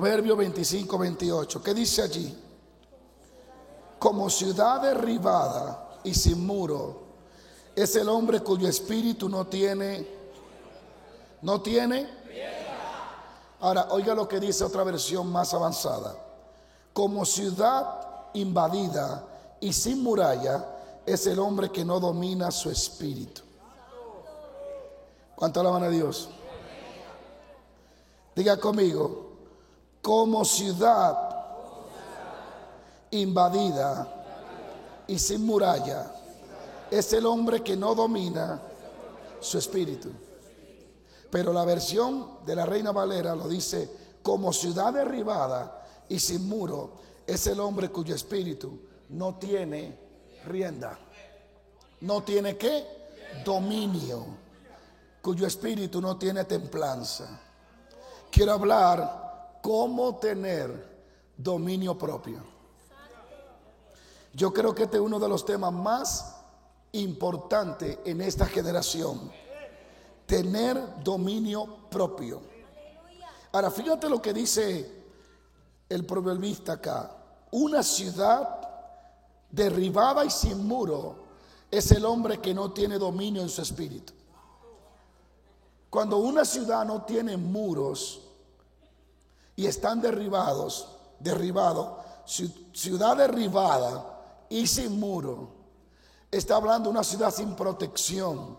Proverbio 25, 28. ¿Qué dice allí? Como ciudad derribada y sin muro es el hombre cuyo espíritu no tiene, no tiene. Ahora, oiga lo que dice otra versión más avanzada. Como ciudad invadida y sin muralla es el hombre que no domina su espíritu. ¿Cuánto alaban a Dios? Diga conmigo, como ciudad invadida y sin muralla es el hombre que no domina su espíritu. Pero la versión de la Reina Valera lo dice, como ciudad derribada y sin muro es el hombre cuyo espíritu no tiene rienda. No tiene qué? Dominio. Cuyo espíritu no tiene templanza. Quiero hablar cómo tener dominio propio. Yo creo que este es uno de los temas más importantes en esta generación. Tener dominio propio. Ahora, fíjate lo que dice el proverbista acá. Una ciudad derribada y sin muro es el hombre que no tiene dominio en su espíritu. Cuando una ciudad no tiene muros y están derribados, derribado, ciudad derribada y sin muro, está hablando de una ciudad sin protección,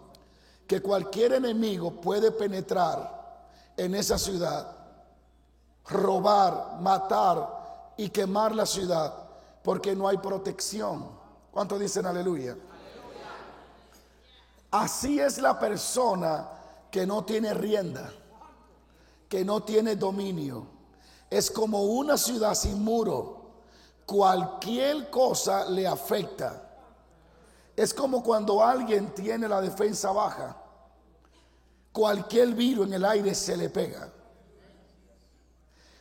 que cualquier enemigo puede penetrar en esa ciudad, robar, matar y quemar la ciudad, porque no hay protección. ¿Cuánto dicen aleluya? Así es la persona que no tiene rienda, que no tiene dominio. Es como una ciudad sin muro. Cualquier cosa le afecta. Es como cuando alguien tiene la defensa baja. Cualquier virus en el aire se le pega.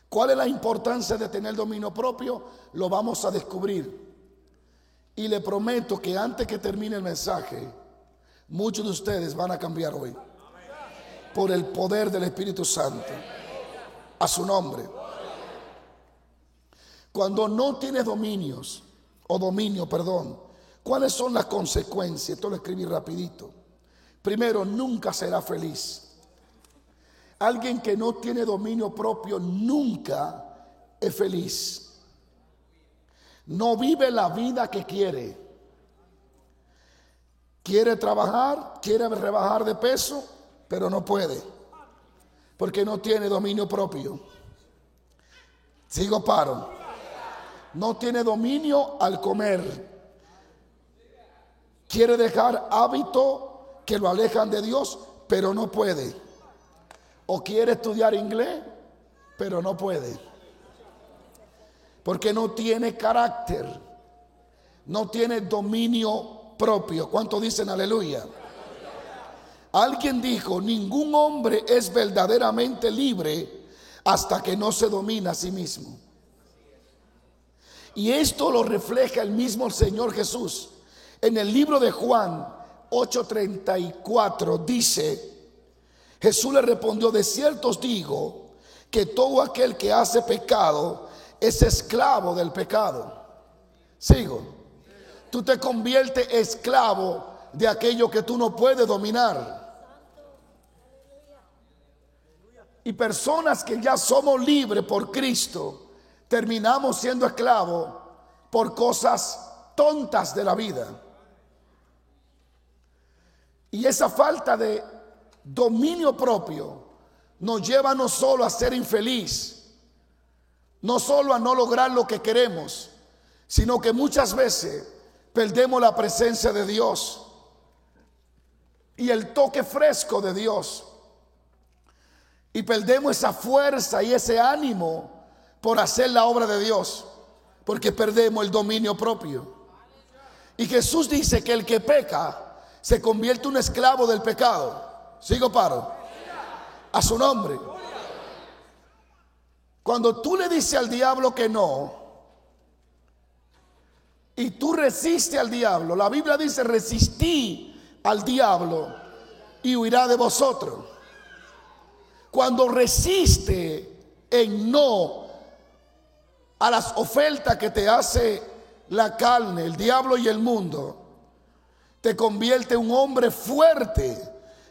¿Cuál es la importancia de tener dominio propio? Lo vamos a descubrir. Y le prometo que antes que termine el mensaje, Muchos de ustedes van a cambiar hoy por el poder del Espíritu Santo. A su nombre. Cuando no tienes dominios, o dominio, perdón, ¿cuáles son las consecuencias? Esto lo escribí rapidito. Primero, nunca será feliz. Alguien que no tiene dominio propio nunca es feliz. No vive la vida que quiere. Quiere trabajar, quiere rebajar de peso, pero no puede, porque no tiene dominio propio. Sigo paro. No tiene dominio al comer. Quiere dejar hábito que lo alejan de Dios, pero no puede. O quiere estudiar inglés, pero no puede. Porque no tiene carácter. No tiene dominio propio. ¿Cuánto dicen aleluya? Alguien dijo, ningún hombre es verdaderamente libre hasta que no se domina a sí mismo. Y esto lo refleja el mismo Señor Jesús. En el libro de Juan 8:34 dice, Jesús le respondió, de cierto os digo que todo aquel que hace pecado es esclavo del pecado. Sigo tú te conviertes esclavo de aquello que tú no puedes dominar. Y personas que ya somos libres por Cristo, terminamos siendo esclavos por cosas tontas de la vida. Y esa falta de dominio propio nos lleva no solo a ser infeliz, no solo a no lograr lo que queremos, sino que muchas veces perdemos la presencia de Dios y el toque fresco de Dios. Y perdemos esa fuerza y ese ánimo por hacer la obra de Dios, porque perdemos el dominio propio. Y Jesús dice que el que peca se convierte en un esclavo del pecado. Sigo paro. A su nombre. Cuando tú le dices al diablo que no, y tú resiste al diablo. La Biblia dice, resistí al diablo y huirá de vosotros. Cuando resiste en no a las ofertas que te hace la carne, el diablo y el mundo, te convierte en un hombre fuerte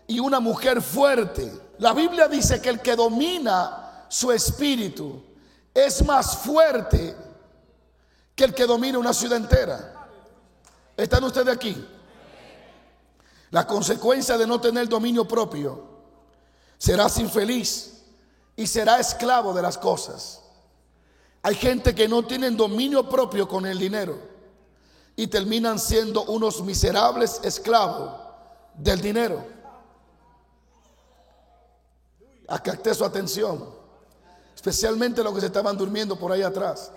y una mujer fuerte. La Biblia dice que el que domina su espíritu es más fuerte que el que domina una ciudad entera. ¿Están ustedes aquí? La consecuencia de no tener dominio propio, serás infeliz y será esclavo de las cosas. Hay gente que no tienen dominio propio con el dinero y terminan siendo unos miserables esclavos del dinero. Acá su atención, especialmente los que se estaban durmiendo por ahí atrás.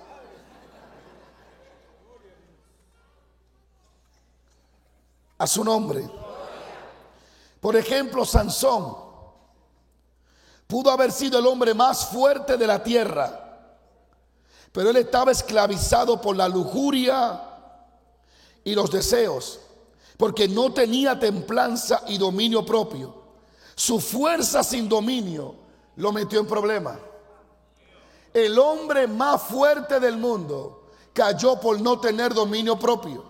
A su nombre. Por ejemplo, Sansón pudo haber sido el hombre más fuerte de la tierra, pero él estaba esclavizado por la lujuria y los deseos, porque no tenía templanza y dominio propio. Su fuerza sin dominio lo metió en problemas. El hombre más fuerte del mundo cayó por no tener dominio propio,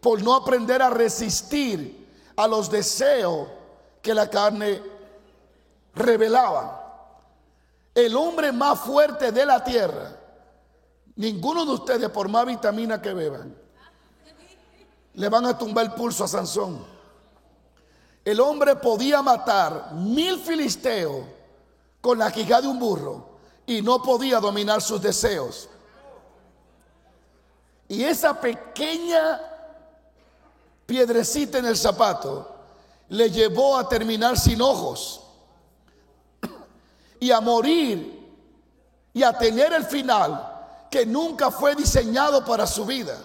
por no aprender a resistir a los deseos que la carne revelaba. El hombre más fuerte de la tierra, ninguno de ustedes, por más vitamina que beban, le van a tumbar el pulso a Sansón. El hombre podía matar mil filisteos con la quijada de un burro y no podía dominar sus deseos. Y esa pequeña piedrecita en el zapato le llevó a terminar sin ojos y a morir y a tener el final que nunca fue diseñado para su vida.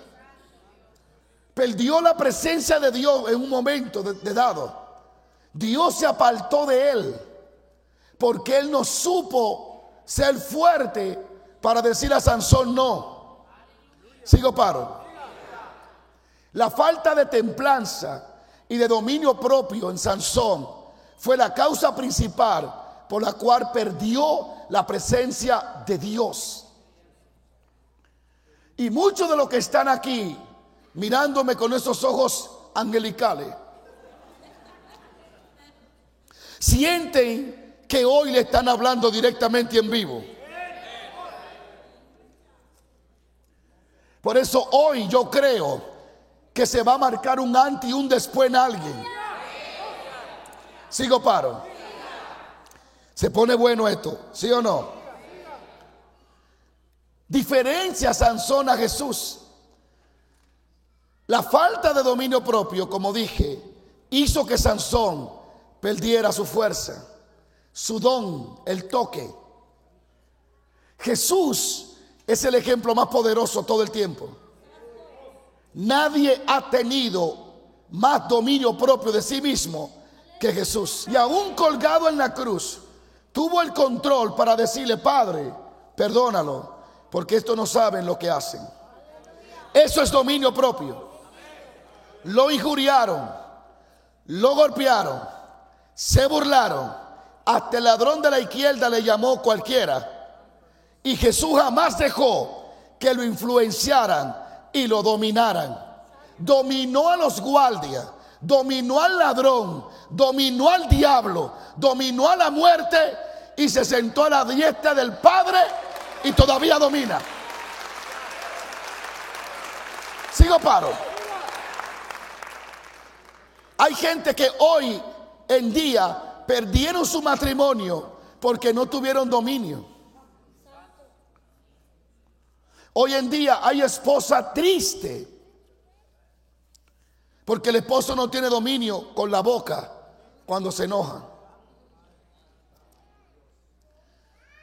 Perdió la presencia de Dios en un momento de, dado. Dios se apartó de él porque él no supo ser fuerte para decir a Sansón no. Sigo paro. La falta de templanza y de dominio propio en Sansón fue la causa principal por la cual perdió la presencia de Dios. Y muchos de los que están aquí mirándome con esos ojos angelicales sienten que hoy le están hablando directamente en vivo. Por eso hoy yo creo que se va a marcar un antes y un después en alguien. Sigo paro. Se pone bueno esto, ¿sí o no? Diferencia Sansón a Jesús. La falta de dominio propio, como dije, hizo que Sansón perdiera su fuerza, su don, el toque. Jesús es el ejemplo más poderoso todo el tiempo. Nadie ha tenido más dominio propio de sí mismo que Jesús. Y aún colgado en la cruz, tuvo el control para decirle, Padre, perdónalo, porque esto no saben lo que hacen. Eso es dominio propio. Lo injuriaron, lo golpearon, se burlaron. Hasta el ladrón de la izquierda le llamó cualquiera. Y Jesús jamás dejó que lo influenciaran y lo dominaran. Dominó a los guardias, dominó al ladrón, dominó al diablo, dominó a la muerte y se sentó a la diestra del Padre y todavía domina. Sigo paro. Hay gente que hoy en día perdieron su matrimonio porque no tuvieron dominio. Hoy en día hay esposa triste porque el esposo no tiene dominio con la boca cuando se enoja.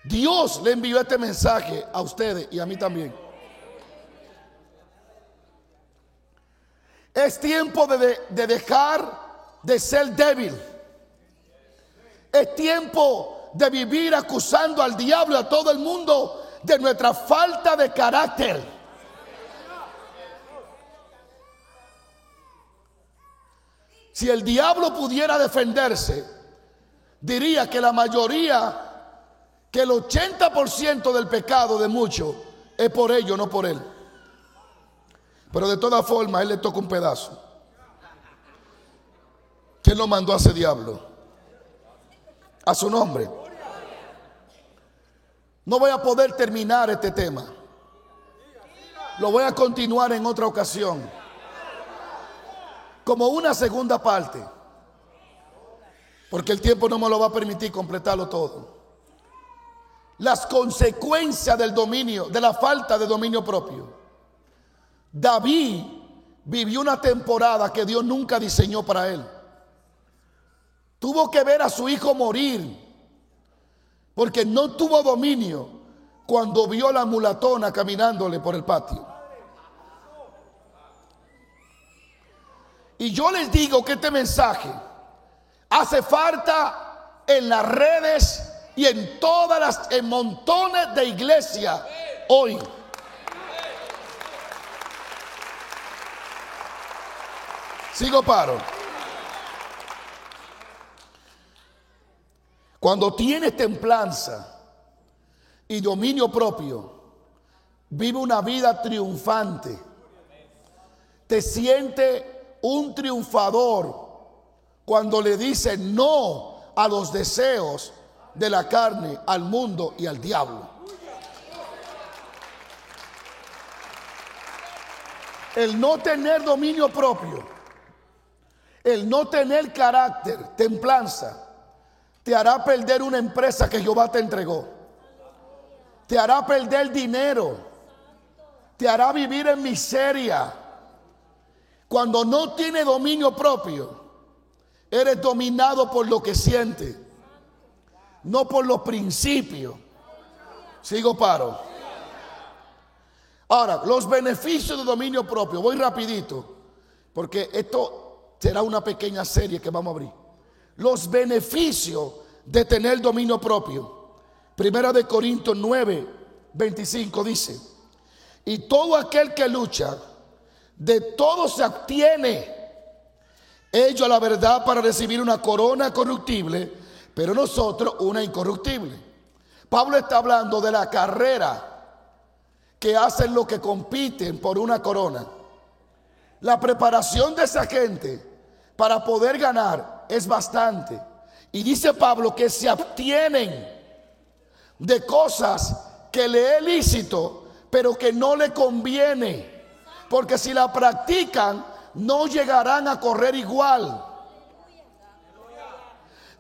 Dios le envió este mensaje a ustedes y a mí también. Es tiempo de, de dejar de ser débil. Es tiempo de vivir acusando al diablo a todo el mundo de nuestra falta de carácter. Si el diablo pudiera defenderse, diría que la mayoría que el 80% del pecado de muchos es por ellos, no por él. Pero de todas formas, él le toca un pedazo. ¿Quién lo mandó a ese diablo? A su nombre. No voy a poder terminar este tema. Lo voy a continuar en otra ocasión. Como una segunda parte. Porque el tiempo no me lo va a permitir completarlo todo. Las consecuencias del dominio, de la falta de dominio propio. David vivió una temporada que Dios nunca diseñó para él. Tuvo que ver a su hijo morir porque no tuvo dominio cuando vio a la mulatona caminándole por el patio. Y yo les digo que este mensaje hace falta en las redes y en todas las en montones de iglesias hoy. Sigo paro. Cuando tienes templanza y dominio propio, vive una vida triunfante. Te siente un triunfador cuando le dice no a los deseos de la carne, al mundo y al diablo. El no tener dominio propio, el no tener carácter, templanza, te hará perder una empresa que Jehová te entregó. Te hará perder dinero. Te hará vivir en miseria. Cuando no tiene dominio propio, eres dominado por lo que siente, no por los principios. Sigo paro. Ahora, los beneficios de dominio propio, voy rapidito, porque esto será una pequeña serie que vamos a abrir los beneficios de tener dominio propio. Primera de Corintios 9, 25 dice, y todo aquel que lucha, de todo se obtiene. Ellos a la verdad para recibir una corona corruptible, pero nosotros una incorruptible. Pablo está hablando de la carrera que hacen los que compiten por una corona. La preparación de esa gente para poder ganar es bastante. Y dice Pablo que se abstienen de cosas que le es lícito, pero que no le conviene. Porque si la practican, no llegarán a correr igual.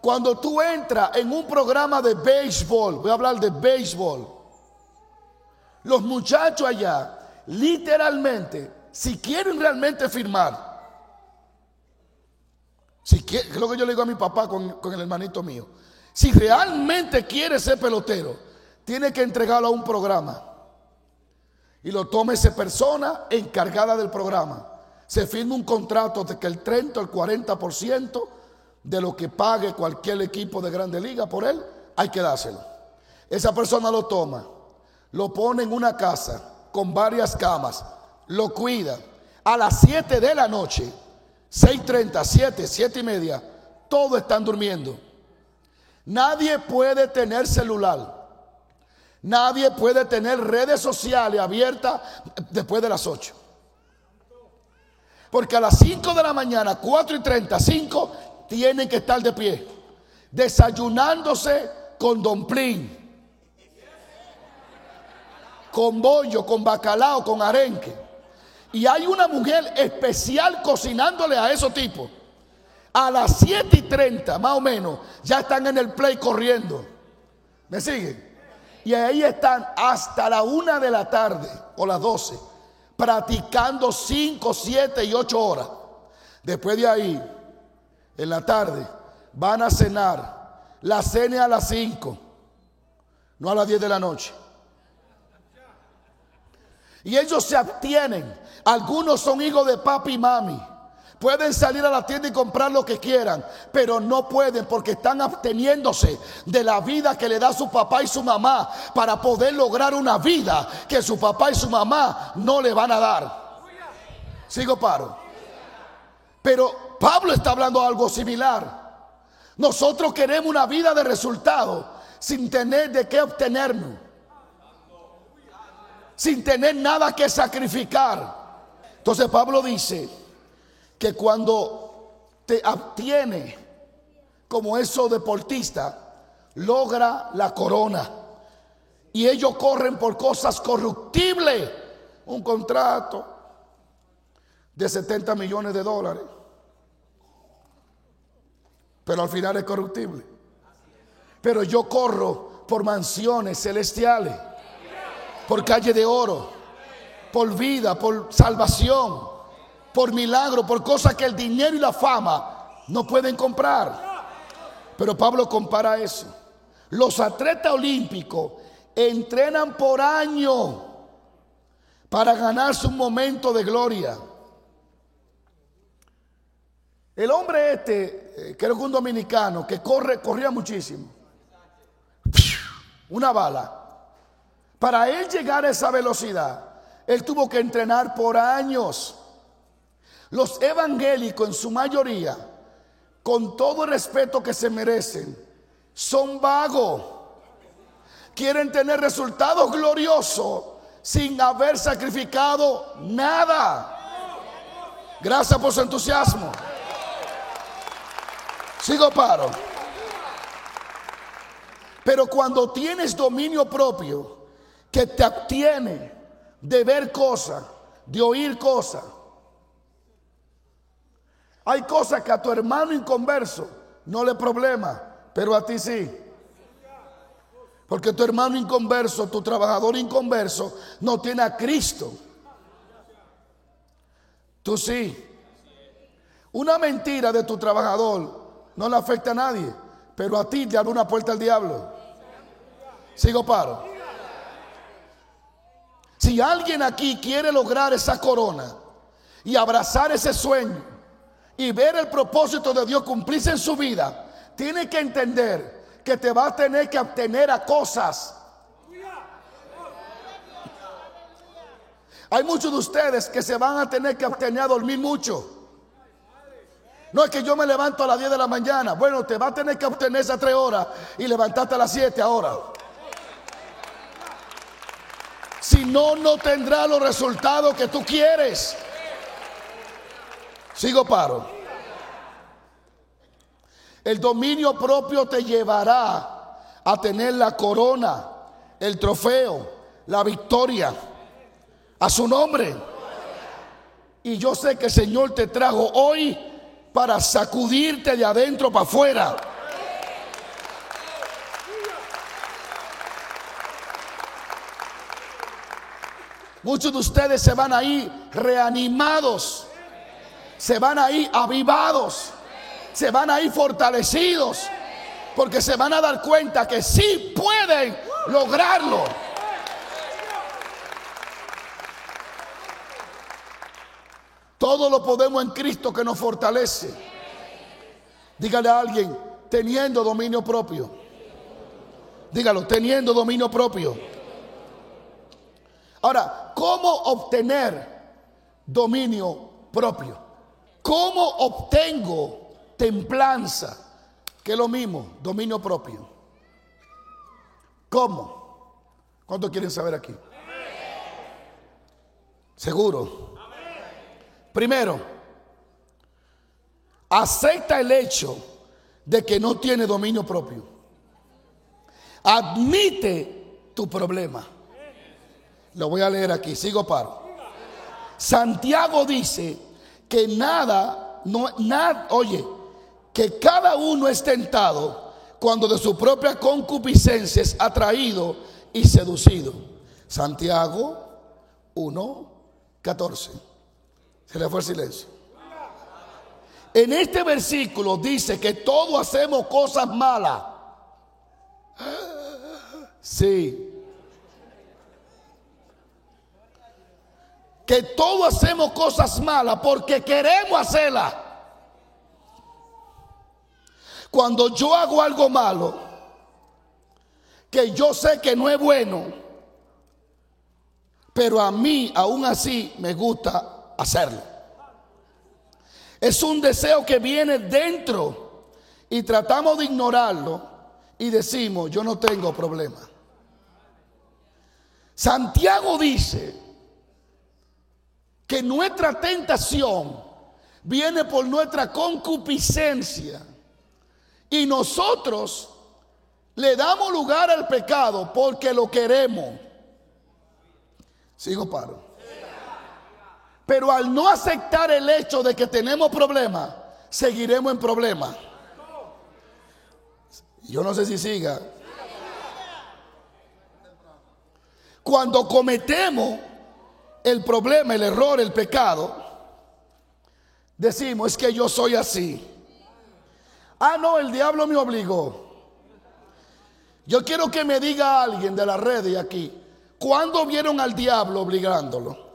Cuando tú entras en un programa de béisbol, voy a hablar de béisbol, los muchachos allá, literalmente, si quieren realmente firmar, si quiere, es lo que yo le digo a mi papá con, con el hermanito mío. Si realmente quiere ser pelotero, tiene que entregarlo a un programa. Y lo tome esa persona encargada del programa. Se firma un contrato de que el 30 o el 40% de lo que pague cualquier equipo de grande liga por él, hay que dárselo. Esa persona lo toma, lo pone en una casa con varias camas, lo cuida. A las 7 de la noche 6.30, 7, 7 y media, todos están durmiendo. Nadie puede tener celular. Nadie puede tener redes sociales abiertas después de las 8. Porque a las 5 de la mañana, 4 y 35, tienen que estar de pie. Desayunándose con domplín. Con bollo, con bacalao, con arenque y hay una mujer especial cocinándole a esos tipos. A las 7 y 30, más o menos, ya están en el play corriendo. ¿Me siguen? Y ahí están hasta la una de la tarde o las 12, practicando 5, 7 y 8 horas. Después de ahí, en la tarde, van a cenar. La cena a las 5, no a las 10 de la noche. Y ellos se abstienen. Algunos son hijos de papi y mami. Pueden salir a la tienda y comprar lo que quieran, pero no pueden porque están absteniéndose de la vida que le da su papá y su mamá para poder lograr una vida que su papá y su mamá no le van a dar. Sigo paro. Pero Pablo está hablando algo similar. Nosotros queremos una vida de resultado sin tener de qué obtenerme, sin tener nada que sacrificar. Entonces Pablo dice que cuando te obtiene como eso deportista, logra la corona. Y ellos corren por cosas corruptibles. Un contrato de 70 millones de dólares. Pero al final es corruptible. Pero yo corro por mansiones celestiales, por calle de oro, por vida, por salvación, por milagro, por cosas que el dinero y la fama no pueden comprar. Pero Pablo compara eso. Los atletas olímpicos entrenan por año para ganarse un momento de gloria. El hombre este, eh, creo que un dominicano, que corre, corría muchísimo. Una bala. Para él llegar a esa velocidad, él tuvo que entrenar por años. Los evangélicos en su mayoría, con todo el respeto que se merecen, son vagos. Quieren tener resultados gloriosos sin haber sacrificado nada. Gracias por su entusiasmo. Sigo paro. Pero cuando tienes dominio propio, que te obtiene de ver cosas, de oír cosas, hay cosas que a tu hermano inconverso no le problema, pero a ti sí. Porque tu hermano inconverso, tu trabajador inconverso, no tiene a Cristo. Tú sí. Una mentira de tu trabajador no le afecta a nadie, pero a ti te abre una puerta al diablo. Sigo paro. Si alguien aquí quiere lograr esa corona y abrazar ese sueño y ver el propósito de Dios cumplirse en su vida, tiene que entender que te va a tener que obtener a cosas. Hay muchos de ustedes que se van a tener que obtener a dormir mucho. No es que yo me levanto a las 10 de la mañana. Bueno, te va a tener que obtener esas 3 horas y levantarte a las 7 ahora. Si no, no tendrá los resultados que tú quieres. Sigo paro. El dominio propio te llevará a tener la corona, el trofeo, la victoria a su nombre. Y yo sé que el Señor te trajo hoy para sacudirte de adentro para afuera. Muchos de ustedes se van a ir reanimados, se van a ir avivados se van a ir fortalecidos porque se van a dar cuenta que sí pueden lograrlo. Todo lo podemos en Cristo que nos fortalece. Dígale a alguien, teniendo dominio propio. Dígalo, teniendo dominio propio. Ahora, ¿cómo obtener dominio propio? ¿Cómo obtengo templanza, que es lo mismo, dominio propio. ¿Cómo? ¿Cuántos quieren saber aquí? Seguro. Primero, acepta el hecho de que no tiene dominio propio. Admite tu problema. Lo voy a leer aquí, sigo paro. Santiago dice que nada, no, oye, que cada uno es tentado cuando de su propia concupiscencia es atraído y seducido. Santiago 1, 14. Se le fue el silencio. En este versículo dice que todos hacemos cosas malas. Sí. Que todos hacemos cosas malas porque queremos hacerlas. Cuando yo hago algo malo, que yo sé que no es bueno, pero a mí aún así me gusta hacerlo. Es un deseo que viene dentro y tratamos de ignorarlo y decimos, yo no tengo problema. Santiago dice que nuestra tentación viene por nuestra concupiscencia y nosotros le damos lugar al pecado porque lo queremos. Sigo paro. Pero al no aceptar el hecho de que tenemos problemas, seguiremos en problemas. Yo no sé si siga. Cuando cometemos el problema, el error, el pecado, decimos, es que yo soy así. Ah, no, el diablo me obligó. Yo quiero que me diga alguien de la red de aquí, ¿cuándo vieron al diablo obligándolo?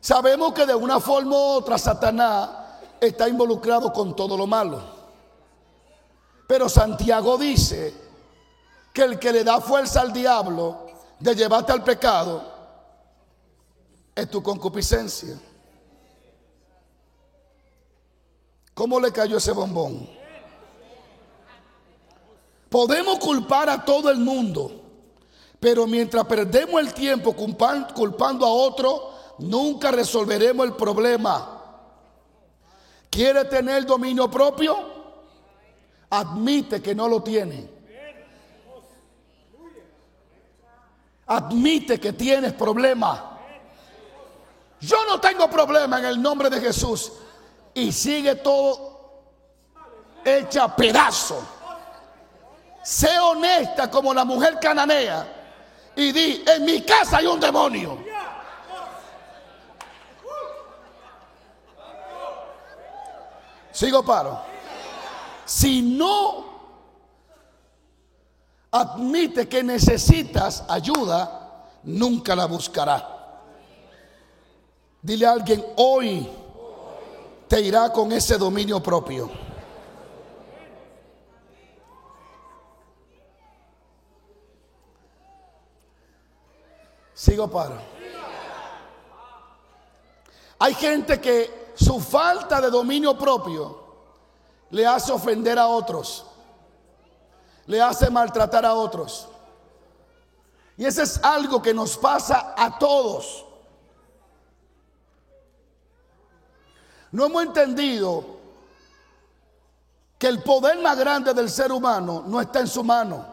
Sabemos que de una forma u otra Satanás está involucrado con todo lo malo. Pero Santiago dice que el que le da fuerza al diablo de llevarte al pecado es tu concupiscencia. ¿Cómo le cayó ese bombón? Podemos culpar a todo el mundo, pero mientras perdemos el tiempo culpando a otro, nunca resolveremos el problema. ¿Quiere tener dominio propio? Admite que no lo tiene. Admite que tienes problema. Yo no tengo problema en el nombre de Jesús. Y sigue todo hecha pedazo. Sé honesta como la mujer cananea. Y di, en mi casa hay un demonio. Sigo paro. Si no admite que necesitas ayuda, nunca la buscará. Dile a alguien, hoy te irá con ese dominio propio. Sigo paro. Hay gente que su falta de dominio propio le hace ofender a otros, le hace maltratar a otros. Y ese es algo que nos pasa a todos. No hemos entendido que el poder más grande del ser humano no está en su mano,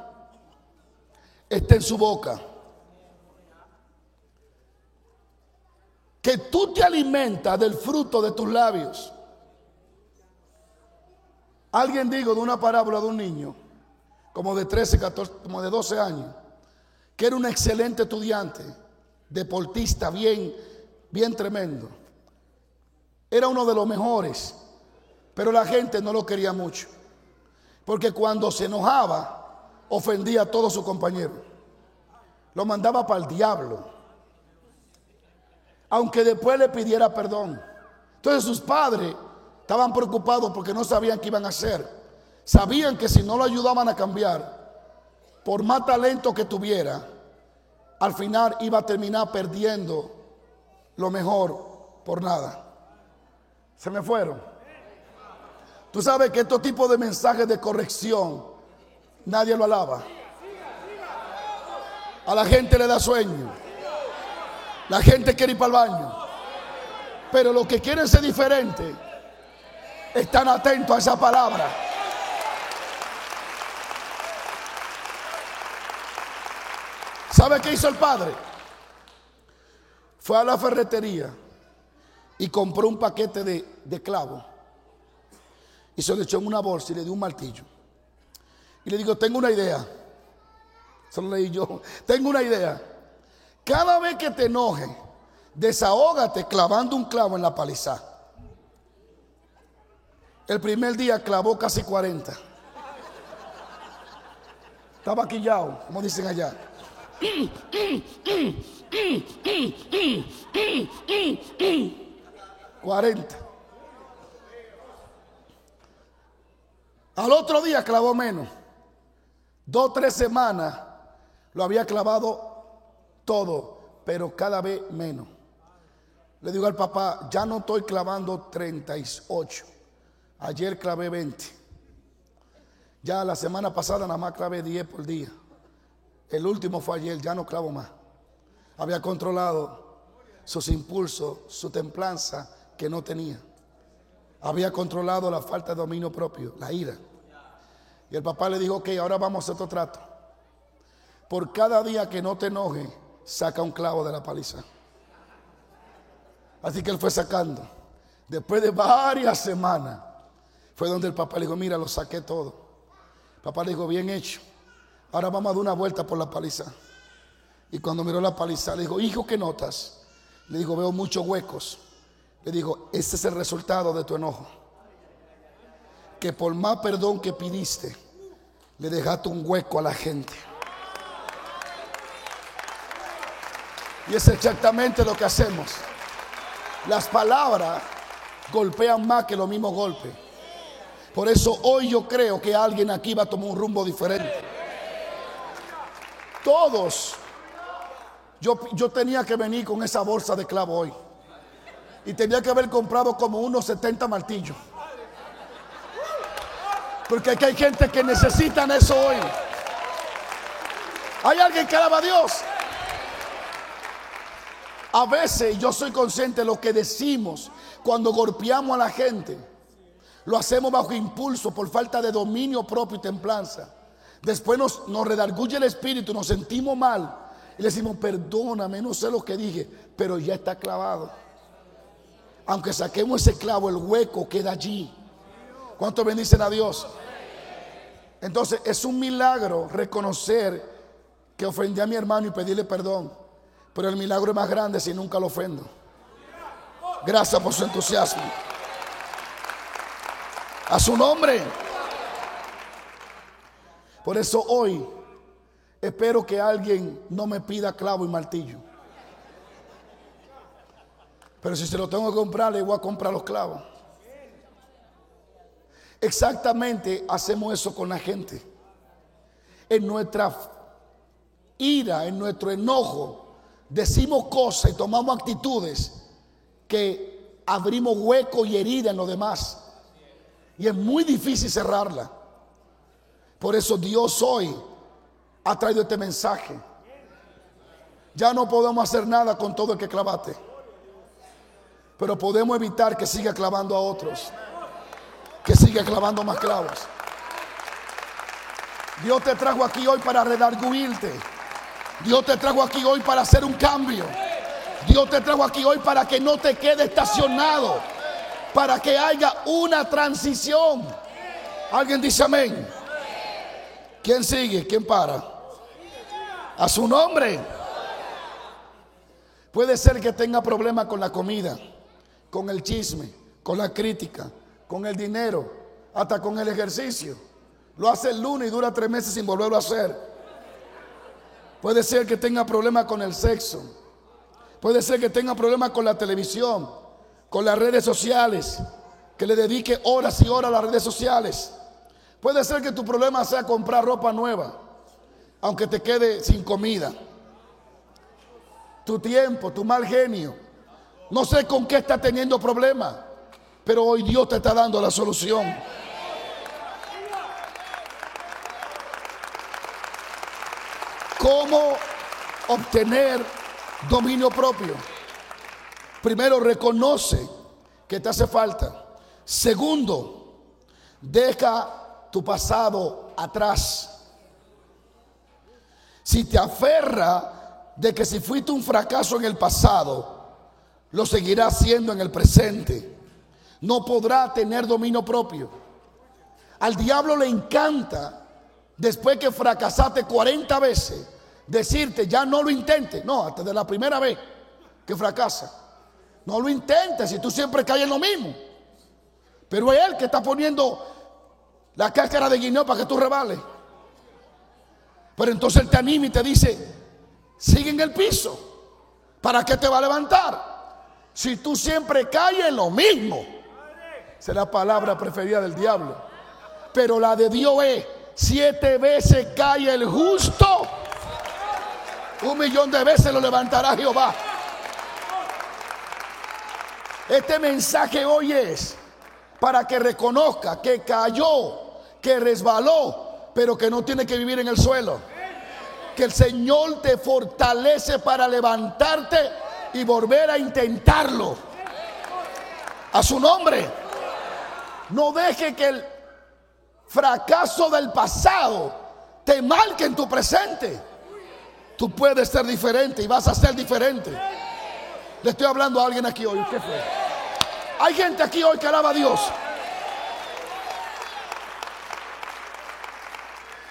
está en su boca. que tú te alimentas del fruto de tus labios. Alguien dijo de una parábola de un niño, como de 13, 14, como de 12 años, que era un excelente estudiante, deportista, bien, bien tremendo. Era uno de los mejores, pero la gente no lo quería mucho, porque cuando se enojaba, ofendía a todos sus compañeros. Lo mandaba para el diablo aunque después le pidiera perdón. Entonces sus padres estaban preocupados porque no sabían qué iban a hacer. Sabían que si no lo ayudaban a cambiar, por más talento que tuviera, al final iba a terminar perdiendo lo mejor por nada. Se me fueron. Tú sabes que estos tipos de mensajes de corrección nadie lo alaba. A la gente le da sueño. La gente quiere ir para el baño. Pero los que quieren ser diferentes están atentos a esa palabra. ¿Sabe qué hizo el padre? Fue a la ferretería y compró un paquete de, de clavos. Y se lo echó en una bolsa y le dio un martillo. Y le digo, tengo una idea. Solo leí yo. Tengo una idea. Cada vez que te enoje, desahógate clavando un clavo en la paliza. El primer día clavó casi 40. Estaba quillado, como dicen allá. 40. Al otro día clavó menos. Dos, tres semanas lo había clavado todo, pero cada vez menos. Le digo al papá, ya no estoy clavando 38, Ayer clavé 20. Ya la semana pasada nada más clavé 10 por día. El último fue ayer, ya no clavo más. Había controlado sus impulsos, su templanza que no tenía. Había controlado la falta de dominio propio, la ira. Y el papá le dijo, ok, ahora vamos a otro trato. Por cada día que no te enoje, saca un clavo de la paliza. Así que él fue sacando. Después de varias semanas, fue donde el papá le dijo, mira, lo saqué todo. El papá le dijo, bien hecho. Ahora vamos a dar una vuelta por la paliza. Y cuando miró la paliza, le dijo, hijo, ¿qué notas? Le dijo, veo muchos huecos. Le dijo, este es el resultado de tu enojo. Que por más perdón que pidiste, le dejaste un hueco a la gente. Y es exactamente lo que hacemos. Las palabras golpean más que los mismos golpes. Por eso hoy yo creo que alguien aquí va a tomar un rumbo diferente. Todos. Yo, yo tenía que venir con esa bolsa de clavo hoy. Y tenía que haber comprado como unos 70 martillos. Porque aquí hay gente que necesitan eso hoy. Hay alguien que alaba a Dios. A veces yo soy consciente de lo que decimos cuando golpeamos a la gente. Lo hacemos bajo impulso por falta de dominio propio y templanza. Después nos, nos redarguye el espíritu, nos sentimos mal y le decimos, perdóname, no sé lo que dije, pero ya está clavado. Aunque saquemos ese clavo, el hueco queda allí. ¿Cuánto bendicen a Dios? Entonces es un milagro reconocer que ofendí a mi hermano y pedirle perdón. Pero el milagro es más grande si nunca lo ofendo. Gracias por su entusiasmo. A su nombre. Por eso hoy espero que alguien no me pida clavo y martillo. Pero si se lo tengo que comprar, le voy a comprar los clavos. Exactamente hacemos eso con la gente. En nuestra ira, en nuestro enojo, decimos cosas y tomamos actitudes que abrimos hueco y herida en los demás. Y es muy difícil cerrarla. Por eso Dios hoy ha traído este mensaje. Ya no podemos hacer nada con todo el que clavaste. Pero podemos evitar que siga clavando a otros. Que siga clavando más clavos. Dios te trajo aquí hoy para redarguirte Dios te trajo aquí hoy para hacer un cambio. Dios te trajo aquí hoy para que no te quede estacionado. Para que haya una transición. ¿Alguien dice amén? ¿Quién sigue? ¿Quién para? A su nombre. Puede ser que tenga problemas con la comida, con el chisme, con la crítica, con el dinero, hasta con el ejercicio. Lo hace el lunes y dura tres meses sin volverlo a hacer. Puede ser que tenga problemas con el sexo. Puede ser que tenga problemas con la televisión, con las redes sociales, que le dedique horas y horas a las redes sociales. Puede ser que tu problema sea comprar ropa nueva, aunque te quede sin comida. Tu tiempo, tu mal genio. No sé con qué está teniendo problemas, pero hoy Dios te está dando la solución. ¿Cómo obtener dominio propio? Primero, reconoce que te hace falta. Segundo, deja tu pasado atrás. Si te aferra de que si fuiste un fracaso en el pasado, lo seguirás siendo en el presente. No podrá tener dominio propio. Al diablo le encanta, después que fracasaste 40 veces, decirte, ya no lo intentes. No, hasta de la primera vez que fracasa. No lo intentes si tú siempre caes en lo mismo. Pero es él que está poniendo la cáscara de guineo para que tú rebales. Pero entonces él te anima y te dice, sigue en el piso. ¿Para qué te va a levantar? Si tú siempre caes en lo mismo. Esa es la palabra preferida del diablo. Pero la de Dios es, siete veces cae el justo un millón de veces lo levantará Jehová. Este mensaje hoy es, para que reconozca que cayó, que resbaló, pero que no tiene que vivir en el suelo. Que el Señor te fortalece para levantarte y volver a intentarlo. A su nombre. No deje que el fracaso del pasado te marque en tu presente. Tú puedes ser diferente y vas a ser diferente. Le estoy hablando a alguien aquí hoy. ¿Qué fue? Hay gente aquí hoy que alaba a Dios.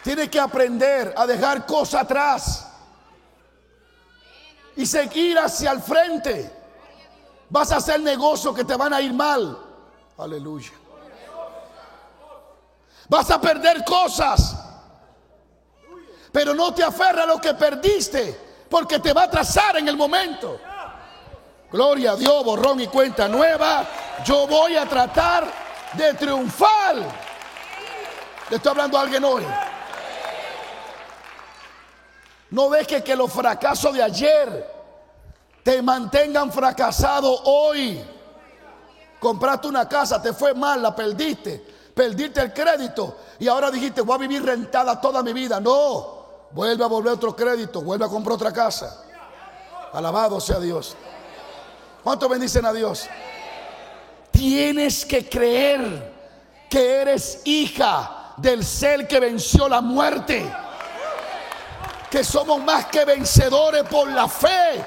Tiene que aprender a dejar cosas atrás y seguir hacia el frente. Vas a hacer negocios que te van a ir mal. Aleluya. Vas a perder cosas. Pero no te aferra a lo que perdiste, porque te va a trazar en el momento. Gloria a Dios, borrón y cuenta nueva. Yo voy a tratar de triunfar. Le estoy hablando a alguien hoy. No deje que los fracasos de ayer te mantengan fracasado hoy. Compraste una casa, te fue mal, la perdiste, perdiste el crédito y ahora dijiste, voy a vivir rentada toda mi vida. No, vuelve a volver otro crédito, vuelve a comprar otra casa. Alabado sea Dios. ¿Cuántos bendicen a Dios? Tienes que creer que eres hija del ser que venció la muerte que somos más que vencedores por la fe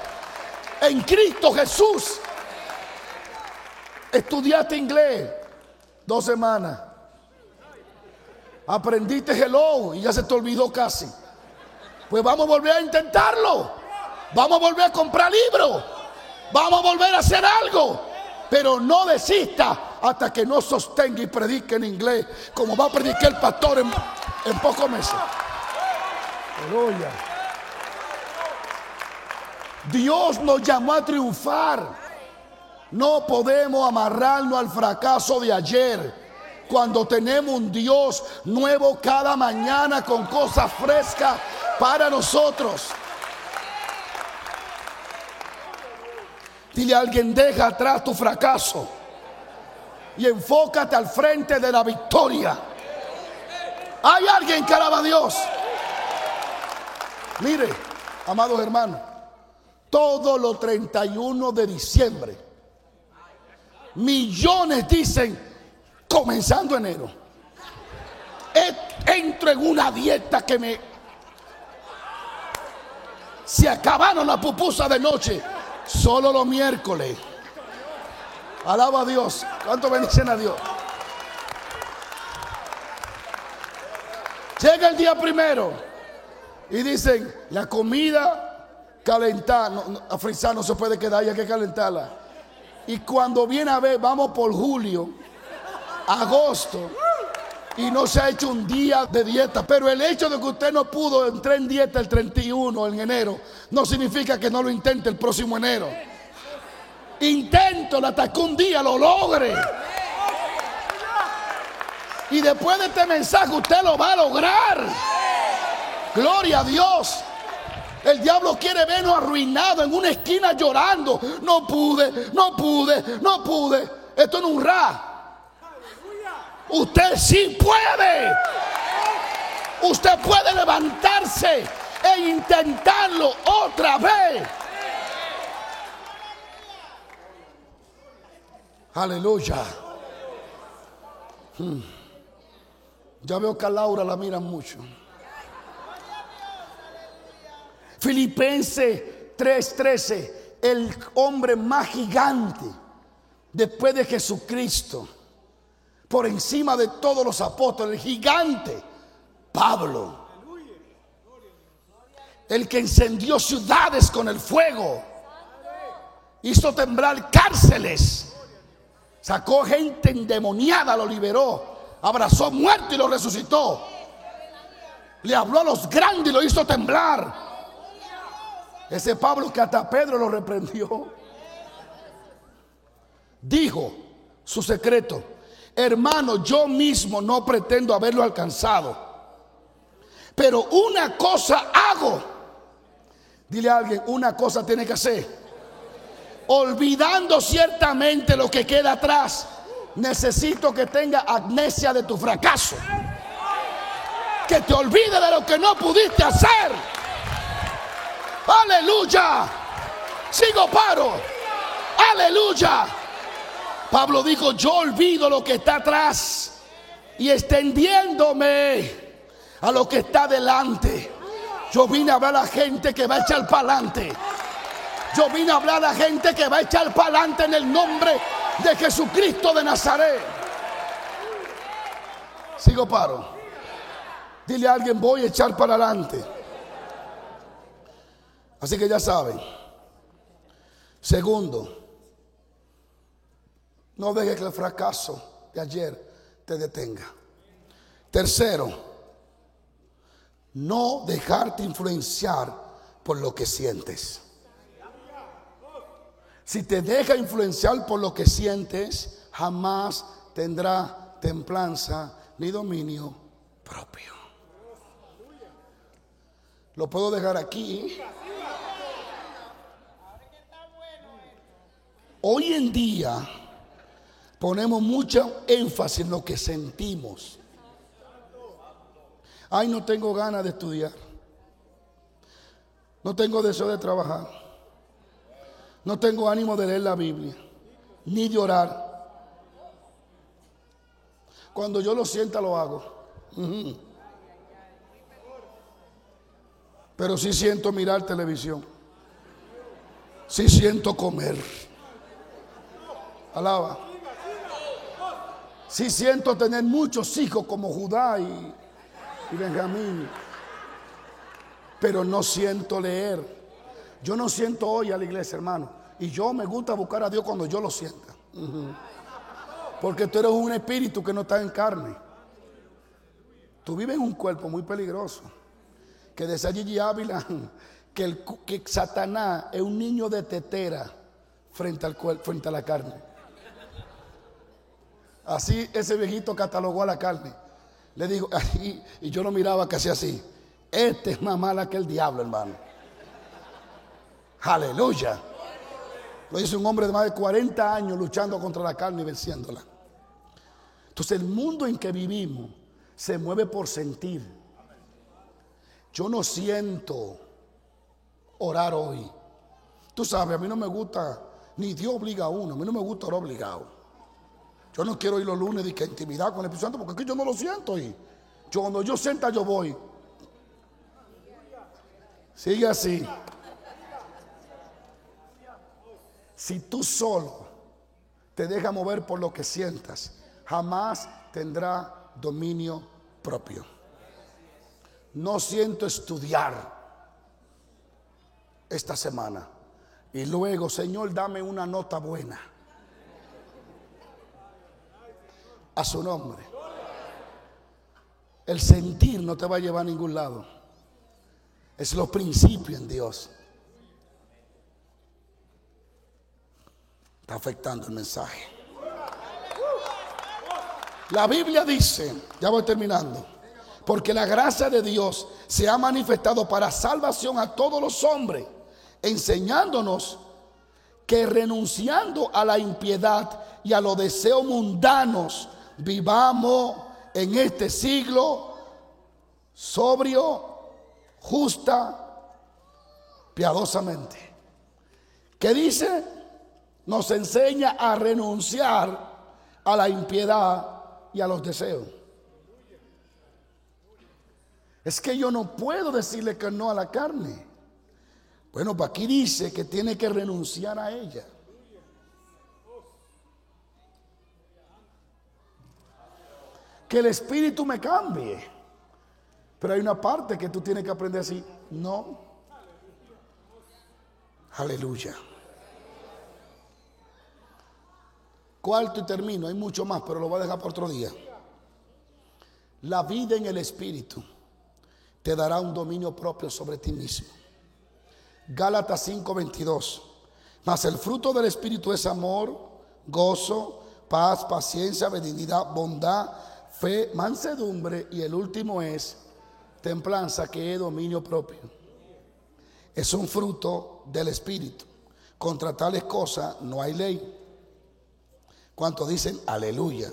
en Cristo Jesús. Estudiaste inglés dos semanas. Aprendiste hello y ya se te olvidó casi. Pues vamos a volver a intentarlo. Vamos a volver a comprar libros. Vamos a volver a hacer algo. Pero no desista hasta que no sostenga y predique en inglés como va a predicar el pastor en, en pocos meses. Dios nos llamó a triunfar. No podemos amarrarnos al fracaso de ayer cuando tenemos un Dios nuevo cada mañana con cosas frescas para nosotros. Dile a alguien, deja atrás tu fracaso y enfócate al frente de la victoria. Hay alguien que alaba a Dios. Mire, amados hermanos, todos los 31 de diciembre, millones dicen, comenzando enero, entro en una dieta que me... Se acabaron la pupusa de noche, solo los miércoles. Alaba a Dios. ¿Cuánto bendicen a Dios? Llega el día primero. Y dicen, la comida calentada, a frizar no se puede quedar, hay que calentarla. Y cuando viene a ver, vamos por julio, agosto, y no se ha hecho un día de dieta. Pero el hecho de que usted no pudo entrar en dieta el 31 en enero, no significa que no lo intente el próximo enero. Intento hasta que un día lo logre. Y después de este mensaje usted lo va a lograr. Gloria a Dios. El diablo quiere vernos arruinados en una esquina llorando. No pude, no pude, no pude. Esto no es un ra. Usted sí puede. Usted puede levantarse e intentarlo otra vez. Aleluya. Hmm. Ya veo que a Laura la miran mucho. Filipenses 3:13, el hombre más gigante después de Jesucristo, por encima de todos los apóstoles, el gigante, Pablo, el que encendió ciudades con el fuego, hizo temblar cárceles, sacó gente endemoniada, lo liberó, abrazó muerto y lo resucitó, le habló a los grandes y lo hizo temblar ese Pablo que hasta Pedro lo reprendió. Dijo su secreto, hermano, yo mismo no pretendo haberlo alcanzado. Pero una cosa hago. Dile a alguien, una cosa tiene que hacer. Olvidando ciertamente lo que queda atrás necesito que tenga amnesia de tu fracaso. Que te olvide de lo que no pudiste hacer. Aleluya. Sigo paro. Aleluya. Pablo dijo, yo olvido lo que está atrás y extendiéndome a lo que está delante. Yo vine a hablar a gente que va a echar para adelante. Yo vine a hablar a gente que va a echar para adelante en el nombre de Jesucristo de Nazaret. Sigo paro. Dile a alguien, voy a echar para adelante. Así que ya saben. Segundo, no dejes que el fracaso de ayer te detenga. Tercero, no dejarte influenciar por lo que sientes. Si te deja influenciar por lo que sientes, jamás tendrá templanza ni dominio propio. Lo puedo dejar aquí. Hoy en día ponemos mucho énfasis en lo que sentimos. Ay, no tengo ganas de estudiar. No tengo deseo de trabajar. No tengo ánimo de leer la Biblia, ni de orar. Cuando yo lo sienta, lo hago. Pero sí siento mirar televisión. Sí siento comer. Alaba. Sí siento tener muchos hijos como Judá y, Benjamín, pero no siento leer. Yo no siento hoy a la iglesia, hermano. Y yo me gusta buscar a Dios cuando yo lo sienta. Porque tú eres un espíritu que no está en carne. Tú vives en un cuerpo muy peligroso. Que decía Gigi Ávila que, Satanás es un niño de tetera frente a la carne. Así ese viejito catalogó a la carne. Le digo, y, yo lo miraba casi así. Este es más mala que el diablo, hermano. Aleluya. Lo dice un hombre de más de 40 años luchando contra la carne y venciéndola. Entonces el mundo en que vivimos se mueve por sentir. Yo no siento orar hoy. Tú sabes, a mí no me gusta, ni Dios obliga a uno, a mí no me gusta orar obligado. Yo no quiero ir los lunes de que intimidad con el Espíritu Santo porque aquí yo no lo siento. Y yo, cuando yo sienta, yo voy. Sigue así. Si tú solo te dejas mover por lo que sientas, jamás tendrá dominio propio. No siento estudiar esta semana. Y luego, Señor, dame una nota buena. A su nombre. El sentir no te va a llevar a ningún lado. Es los principios en Dios. Está afectando el mensaje. La Biblia dice, ya voy terminando, porque la gracia de Dios se ha manifestado para salvación a todos los hombres, enseñándonos que renunciando a la impiedad y a los deseos mundanos, vivamos en este siglo sobrio, justa, piadosamente. ¿Qué dice? Nos enseña a renunciar a la impiedad y a los deseos. Es que yo no puedo decirle que no a la carne. Bueno, pues aquí dice que tiene que renunciar a ella. Que el espíritu me cambie. Pero hay una parte que tú tienes que aprender así. No. Aleluya. Cuarto y termino. Hay mucho más, pero lo voy a dejar para otro día. La vida en el espíritu te dará un dominio propio sobre ti mismo. Gálatas 5:22. Mas el fruto del espíritu es amor, gozo, paz, paciencia, benignidad, bondad fe, mansedumbre y el último es templanza, que es dominio propio. Es un fruto del Espíritu. Contra tales cosas no hay ley. ¿Cuántos dicen aleluya?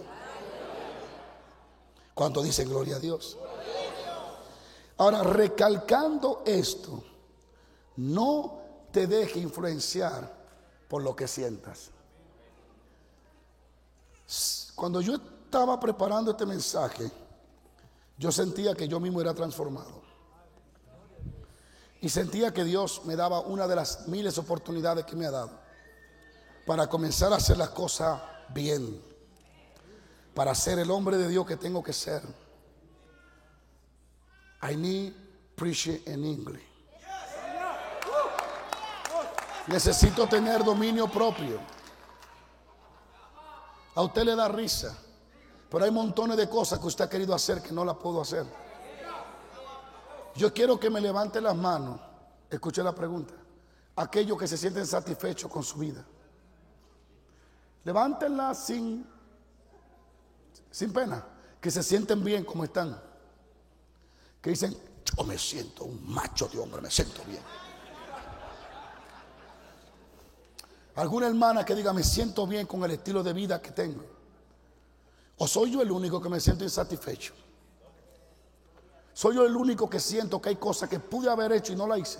¿Cuántos dicen gloria a Dios? Ahora, recalcando esto, no te deje influenciar por lo que sientas. Cuando yo estaba preparando este mensaje, yo sentía que yo mismo era transformado. Y sentía que Dios me daba una de las miles oportunidades que me ha dado para comenzar a hacer las cosas bien, para ser el hombre de Dios que tengo que ser. I need preaching in English. Necesito tener dominio propio. A usted le da risa, pero hay montones de cosas que usted ha querido hacer que no las puedo hacer. Yo quiero que me levante las manos. Escuche la pregunta. Aquellos que se sienten satisfechos con su vida. Levántenla sin, sin pena. Que se sienten bien como están. Que dicen, yo me siento un macho de hombre, me siento bien. Alguna hermana que diga, me siento bien con el estilo de vida que tengo. O soy yo el único que me siento insatisfecho. Soy yo el único que siento que hay cosas que pude haber hecho y no la hice.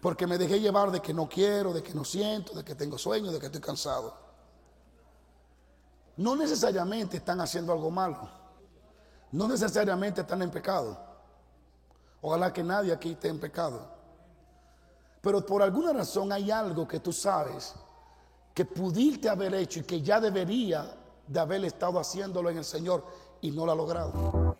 Porque me dejé llevar de que no quiero, de que no siento, de que tengo sueño, de que estoy cansado. No necesariamente están haciendo algo malo. No necesariamente están en pecado. Ojalá que nadie aquí esté en pecado. Pero por alguna razón hay algo que tú sabes que pudiste haber hecho y que ya debería de haber estado haciéndolo en el Señor y no lo ha logrado.